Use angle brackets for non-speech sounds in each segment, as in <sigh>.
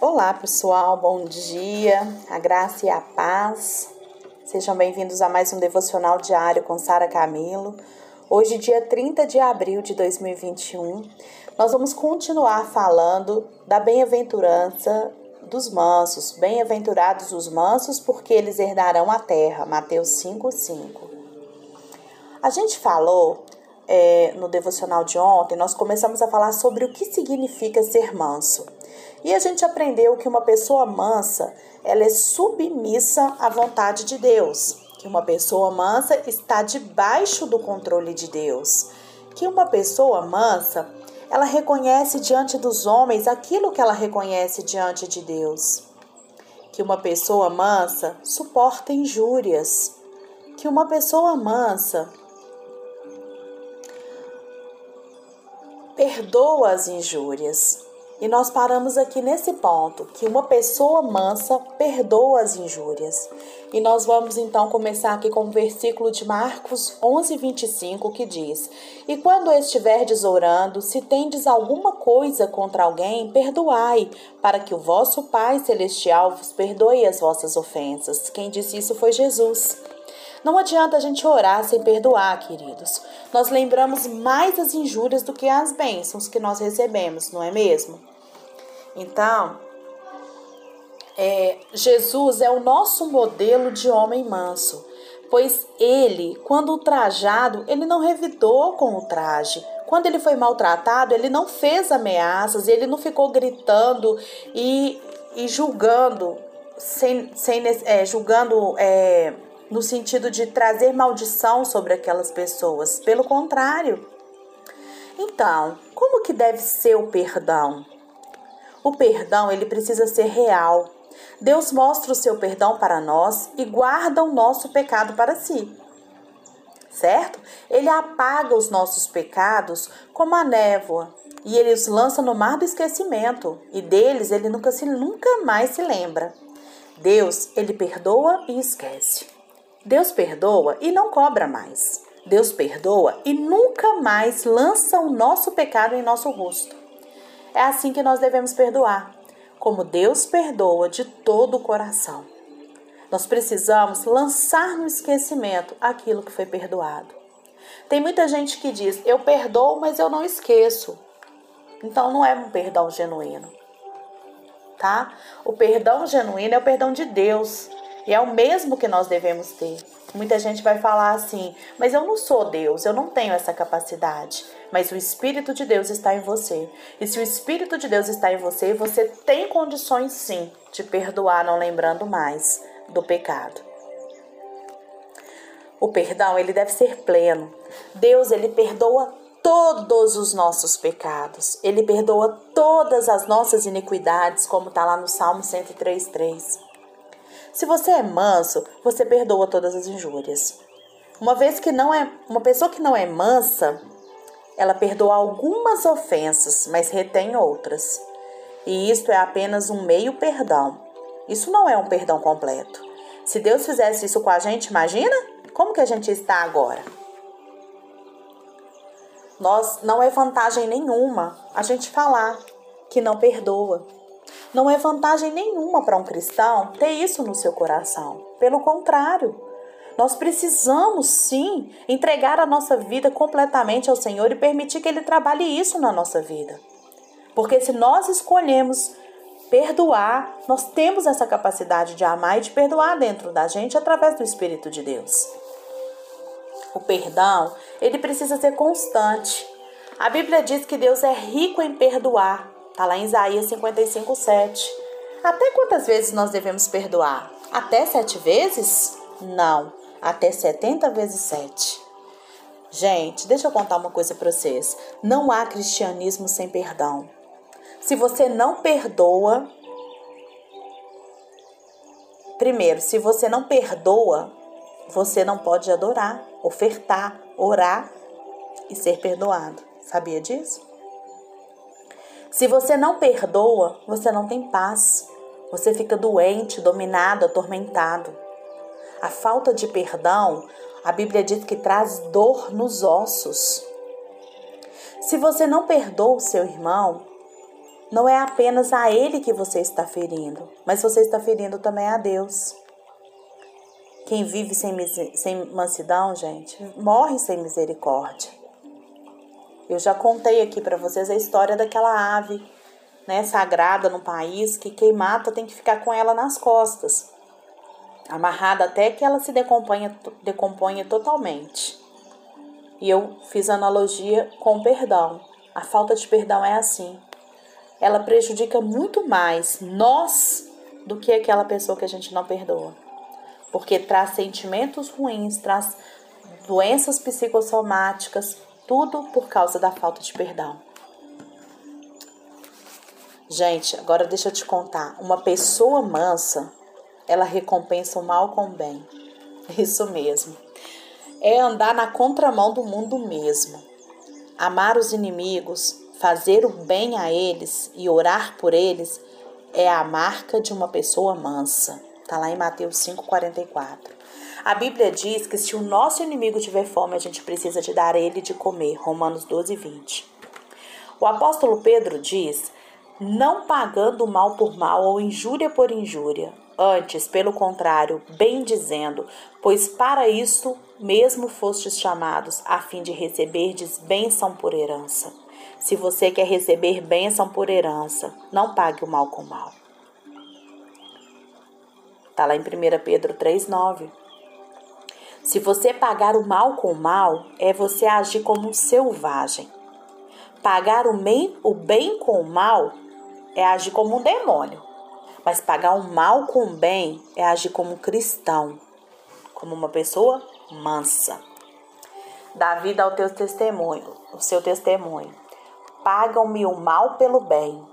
Olá, pessoal, bom dia, a graça e a paz. Sejam bem-vindos a mais um devocional diário com Sara Camilo. Hoje, dia 30 de abril de 2021, nós vamos continuar falando da bem-aventurança dos mansos. Bem-aventurados os mansos, porque eles herdarão a terra. Mateus 5:5. A gente falou é, no devocional de ontem, nós começamos a falar sobre o que significa ser manso. E a gente aprendeu que uma pessoa mansa, ela é submissa à vontade de Deus, que uma pessoa mansa está debaixo do controle de Deus, que uma pessoa mansa, ela reconhece diante dos homens aquilo que ela reconhece diante de Deus. Que uma pessoa mansa suporta injúrias, que uma pessoa mansa perdoa as injúrias. E nós paramos aqui nesse ponto, que uma pessoa mansa perdoa as injúrias. E nós vamos então começar aqui com o versículo de Marcos 11, 25, que diz: E quando estiverdes orando, se tendes alguma coisa contra alguém, perdoai, para que o vosso Pai Celestial vos perdoe as vossas ofensas. Quem disse isso foi Jesus. Não adianta a gente orar sem perdoar, queridos. Nós lembramos mais as injúrias do que as bênçãos que nós recebemos, não é mesmo? Então, é, Jesus é o nosso modelo de homem manso, pois ele, quando ultrajado, ele não revidou com o traje. Quando ele foi maltratado, ele não fez ameaças, ele não ficou gritando e, e julgando, sem, sem, é, julgando é, no sentido de trazer maldição sobre aquelas pessoas. Pelo contrário. Então, como que deve ser o perdão? O perdão, ele precisa ser real. Deus mostra o seu perdão para nós e guarda o nosso pecado para si. Certo? Ele apaga os nossos pecados como a névoa e ele os lança no mar do esquecimento, e deles ele nunca se nunca mais se lembra. Deus, ele perdoa e esquece. Deus perdoa e não cobra mais. Deus perdoa e nunca mais lança o nosso pecado em nosso rosto. É assim que nós devemos perdoar, como Deus perdoa de todo o coração. Nós precisamos lançar no esquecimento aquilo que foi perdoado. Tem muita gente que diz: Eu perdoo, mas eu não esqueço. Então não é um perdão genuíno. Tá? O perdão genuíno é o perdão de Deus. E é o mesmo que nós devemos ter. Muita gente vai falar assim, mas eu não sou Deus, eu não tenho essa capacidade. Mas o Espírito de Deus está em você. E se o Espírito de Deus está em você, você tem condições sim de perdoar, não lembrando mais do pecado. O perdão, ele deve ser pleno. Deus, ele perdoa todos os nossos pecados. Ele perdoa todas as nossas iniquidades, como está lá no Salmo 103:3. Se você é manso, você perdoa todas as injúrias. Uma vez que não é uma pessoa que não é mansa, ela perdoa algumas ofensas, mas retém outras. E isto é apenas um meio perdão. Isso não é um perdão completo. Se Deus fizesse isso com a gente, imagina como que a gente está agora. Nós não é vantagem nenhuma a gente falar que não perdoa. Não é vantagem nenhuma para um cristão ter isso no seu coração. Pelo contrário, nós precisamos sim entregar a nossa vida completamente ao Senhor e permitir que Ele trabalhe isso na nossa vida. Porque se nós escolhemos perdoar, nós temos essa capacidade de amar e de perdoar dentro da gente através do Espírito de Deus. O perdão, ele precisa ser constante. A Bíblia diz que Deus é rico em perdoar. Está lá em Isaías 55, 7. Até quantas vezes nós devemos perdoar? Até sete vezes? Não, até 70 vezes 7. Gente, deixa eu contar uma coisa para vocês. Não há cristianismo sem perdão. Se você não perdoa, primeiro, se você não perdoa, você não pode adorar, ofertar, orar e ser perdoado. Sabia disso? Se você não perdoa, você não tem paz. Você fica doente, dominado, atormentado. A falta de perdão, a Bíblia diz que traz dor nos ossos. Se você não perdoa o seu irmão, não é apenas a ele que você está ferindo, mas você está ferindo também a Deus. Quem vive sem, sem mansidão, gente, morre sem misericórdia. Eu já contei aqui para vocês a história daquela ave, né, sagrada no país, que quem mata tem que ficar com ela nas costas, amarrada até que ela se decomponha, decomponha totalmente. E eu fiz analogia com o perdão. A falta de perdão é assim ela prejudica muito mais nós do que aquela pessoa que a gente não perdoa. Porque traz sentimentos ruins, traz doenças psicossomáticas, tudo por causa da falta de perdão. Gente, agora deixa eu te contar. Uma pessoa mansa, ela recompensa o mal com o bem. <laughs> Isso mesmo. É andar na contramão do mundo mesmo. Amar os inimigos, Fazer o bem a eles e orar por eles é a marca de uma pessoa mansa. Está lá em Mateus 5,44. A Bíblia diz que se o nosso inimigo tiver fome, a gente precisa de dar a ele de comer. Romanos 12, 20. O apóstolo Pedro diz: não pagando mal por mal ou injúria por injúria, antes, pelo contrário, bem dizendo, pois para isto mesmo fostes chamados, a fim de receberdes bênção por herança. Se você quer receber bênção por herança, não pague o mal com mal. Está lá em 1 Pedro 3,9. Se você pagar o mal com o mal, é você agir como um selvagem. Pagar o bem, o bem com o mal é agir como um demônio. Mas pagar o mal com o bem é agir como um cristão, como uma pessoa mansa. Dá vida ao teu testemunho, o seu testemunho pagam-me o mal pelo bem,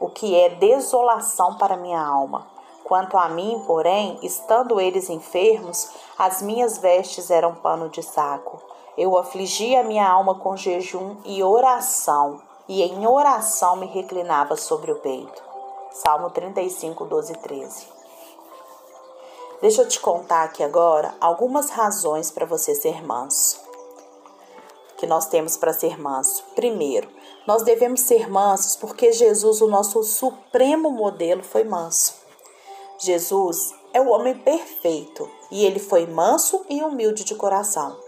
o que é desolação para minha alma. Quanto a mim, porém, estando eles enfermos, as minhas vestes eram pano de saco. Eu afligia a minha alma com jejum e oração, e em oração me reclinava sobre o peito. Salmo 35, 12 e 13. Deixa eu te contar aqui agora algumas razões para você ser manso. Que nós temos para ser manso. Primeiro, nós devemos ser mansos porque Jesus, o nosso supremo modelo, foi manso. Jesus é o homem perfeito e ele foi manso e humilde de coração.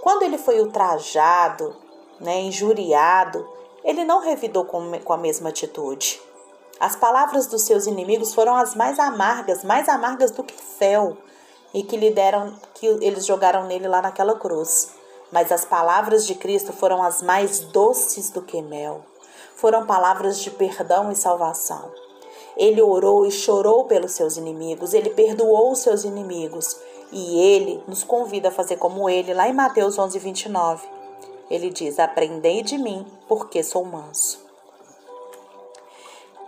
Quando ele foi ultrajado, né, injuriado, ele não revidou com, a mesma atitude. As palavras dos seus inimigos foram as mais amargas, mais amargas do que fel, e que lhe deram, que eles jogaram nele lá naquela cruz mas as palavras de Cristo foram as mais doces do que mel. Foram palavras de perdão e salvação. Ele orou e chorou pelos seus inimigos, ele perdoou os seus inimigos e ele nos convida a fazer como ele, lá em Mateus 11, 29. Ele diz: Aprendei de mim, porque sou manso.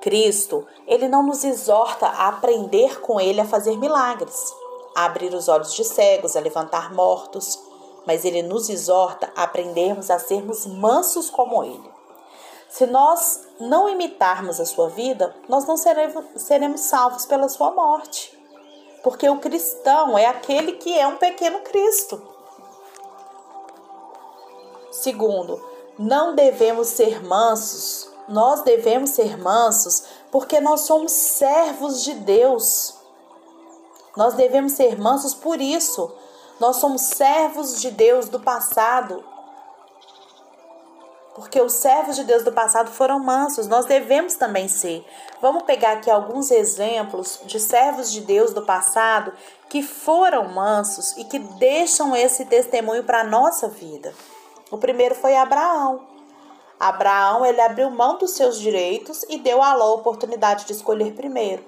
Cristo, ele não nos exorta a aprender com ele a fazer milagres, a abrir os olhos de cegos, a levantar mortos, mas ele nos exorta a aprendermos a sermos mansos como ele. Se nós não imitarmos a sua vida, nós não seremos, salvos pela sua morte. Porque o cristão é aquele que é um pequeno Cristo. Segundo, não devemos ser mansos. Nós devemos ser mansos porque nós somos servos de Deus. Nós devemos ser mansos por isso, nós somos servos de Deus do passado. Porque os servos de Deus do passado foram mansos, nós devemos também ser. Vamos pegar aqui alguns exemplos de servos de Deus do passado que foram mansos e que deixam esse testemunho para a nossa vida. O primeiro foi Abraão. Abraão, ele abriu mão dos seus direitos e deu a Ló a oportunidade de escolher primeiro.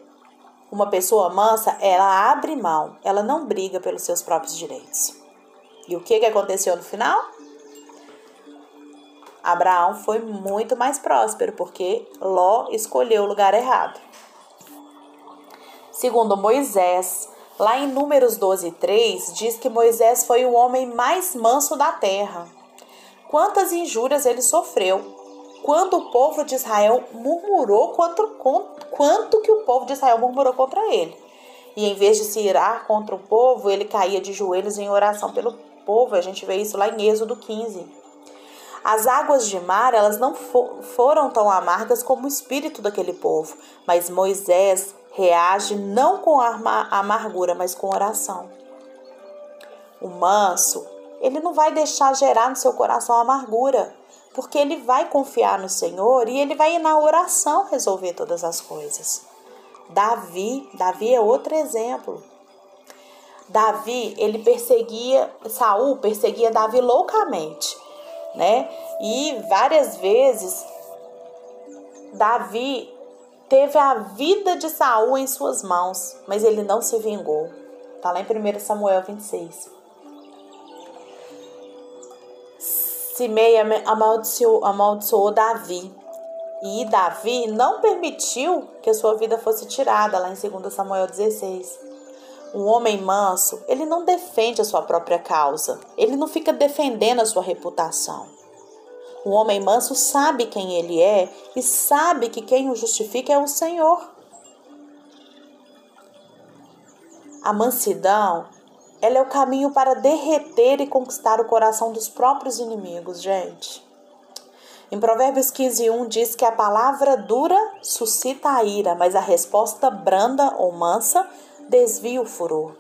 Uma pessoa mansa, ela abre mão, ela não briga pelos seus próprios direitos. E o que, que aconteceu no final? Abraão foi muito mais próspero, porque Ló escolheu o lugar errado. Segundo Moisés, lá em Números 12, 3, diz que Moisés foi o homem mais manso da terra. Quantas injúrias ele sofreu, quando o povo de Israel murmurou contra, quanto que o povo de Israel murmurou contra ele. E em vez de se irar contra o povo, ele caía de joelhos em oração pelo povo. A gente vê isso lá em Êxodo 15. As águas de mar, elas não for, foram tão amargas como o espírito daquele povo, mas Moisés reage não com amargura, mas com oração. O manso, ele não vai deixar gerar no seu coração amargura, porque ele vai confiar no Senhor e ele vai na oração resolver todas as coisas. Davi, Davi é outro exemplo. Davi, ele perseguia, Saul perseguia Davi loucamente, né? E várias vezes Davi teve a vida de Saul em suas mãos, mas ele não se vingou. Tá lá em 1 Samuel 26. Simei amaldiçoou, amaldiçoou Davi. E Davi não permitiu que a sua vida fosse tirada, lá em 2 Samuel 16. Um homem manso, ele não defende a sua própria causa, ele não fica defendendo a sua reputação. O homem manso sabe quem ele é e sabe que quem o justifica é o Senhor. A mansidão, ela é o caminho para derreter e conquistar o coração dos próprios inimigos, gente. Em Provérbios 15, 1 diz que a palavra dura suscita a ira, mas a resposta branda ou mansa desvia o furor.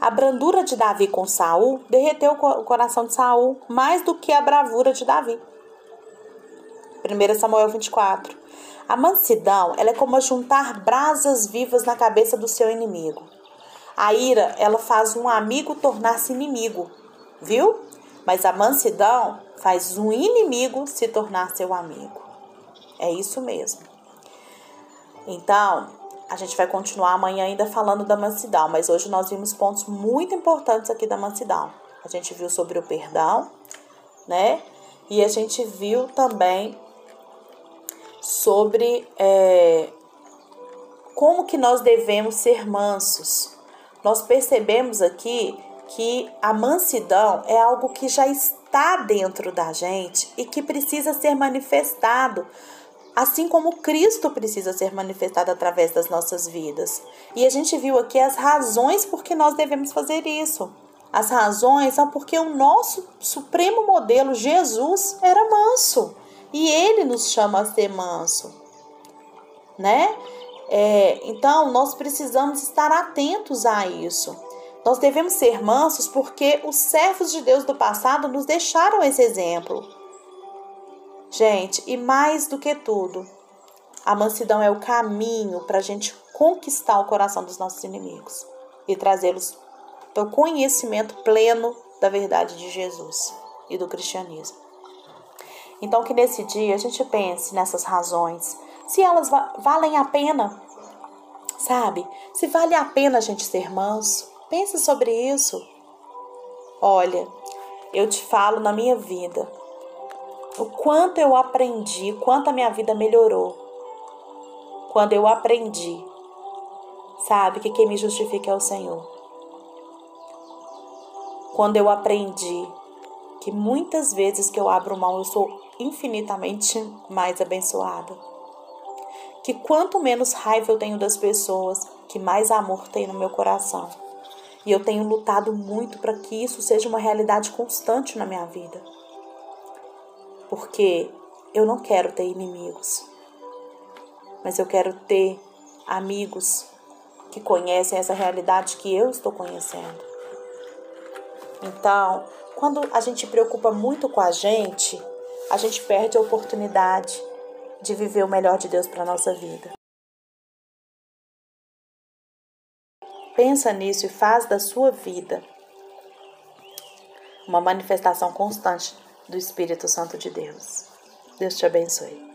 A brandura de Davi com Saul derreteu o coração de Saul mais do que a bravura de Davi. 1 Samuel 24. A mansidão, ela é como juntar brasas vivas na cabeça do seu inimigo. A ira, ela faz um amigo tornar-se inimigo, viu? Mas a mansidão faz um inimigo se tornar seu amigo. É isso mesmo. Então, a gente vai continuar amanhã ainda falando da mansidão, mas hoje nós vimos pontos muito importantes aqui da mansidão. A gente viu sobre o perdão, né? E a gente viu também sobre é, como que nós devemos ser mansos. Nós percebemos aqui que a mansidão é algo que já está dentro da gente e que precisa ser manifestado assim como Cristo precisa ser manifestado através das nossas vidas. E a gente viu aqui as razões por que nós devemos fazer isso. As razões são porque o nosso supremo modelo, Jesus, era manso. E ele nos chama a ser manso. Né? É, então, nós precisamos estar atentos a isso. Nós devemos ser mansos porque os servos de Deus do passado nos deixaram esse exemplo. Gente, e mais do que tudo, a mansidão é o caminho para a gente conquistar o coração dos nossos inimigos e trazê-los para o conhecimento pleno da verdade de Jesus e do cristianismo. Então, que nesse dia a gente pense nessas razões, se elas valem a pena, sabe? Se vale a pena a gente ser manso, pense sobre isso. Olha, eu te falo na minha vida, o quanto eu aprendi, quanto a minha vida melhorou. Quando eu aprendi, sabe, que quem me justifica é o Senhor. Quando eu aprendi que muitas vezes que eu abro mão eu sou infinitamente mais abençoada. Que quanto menos raiva eu tenho das pessoas, que mais amor tem no meu coração. E eu tenho lutado muito para que isso seja uma realidade constante na minha vida porque eu não quero ter inimigos, mas eu quero ter amigos que conhecem essa realidade que eu estou conhecendo. Então, quando a gente preocupa muito com a gente, a gente perde a oportunidade de viver o melhor de Deus para a nossa vida. Pensa nisso e faz da sua vida uma manifestação constante do Espírito Santo de Deus. Deus te abençoe.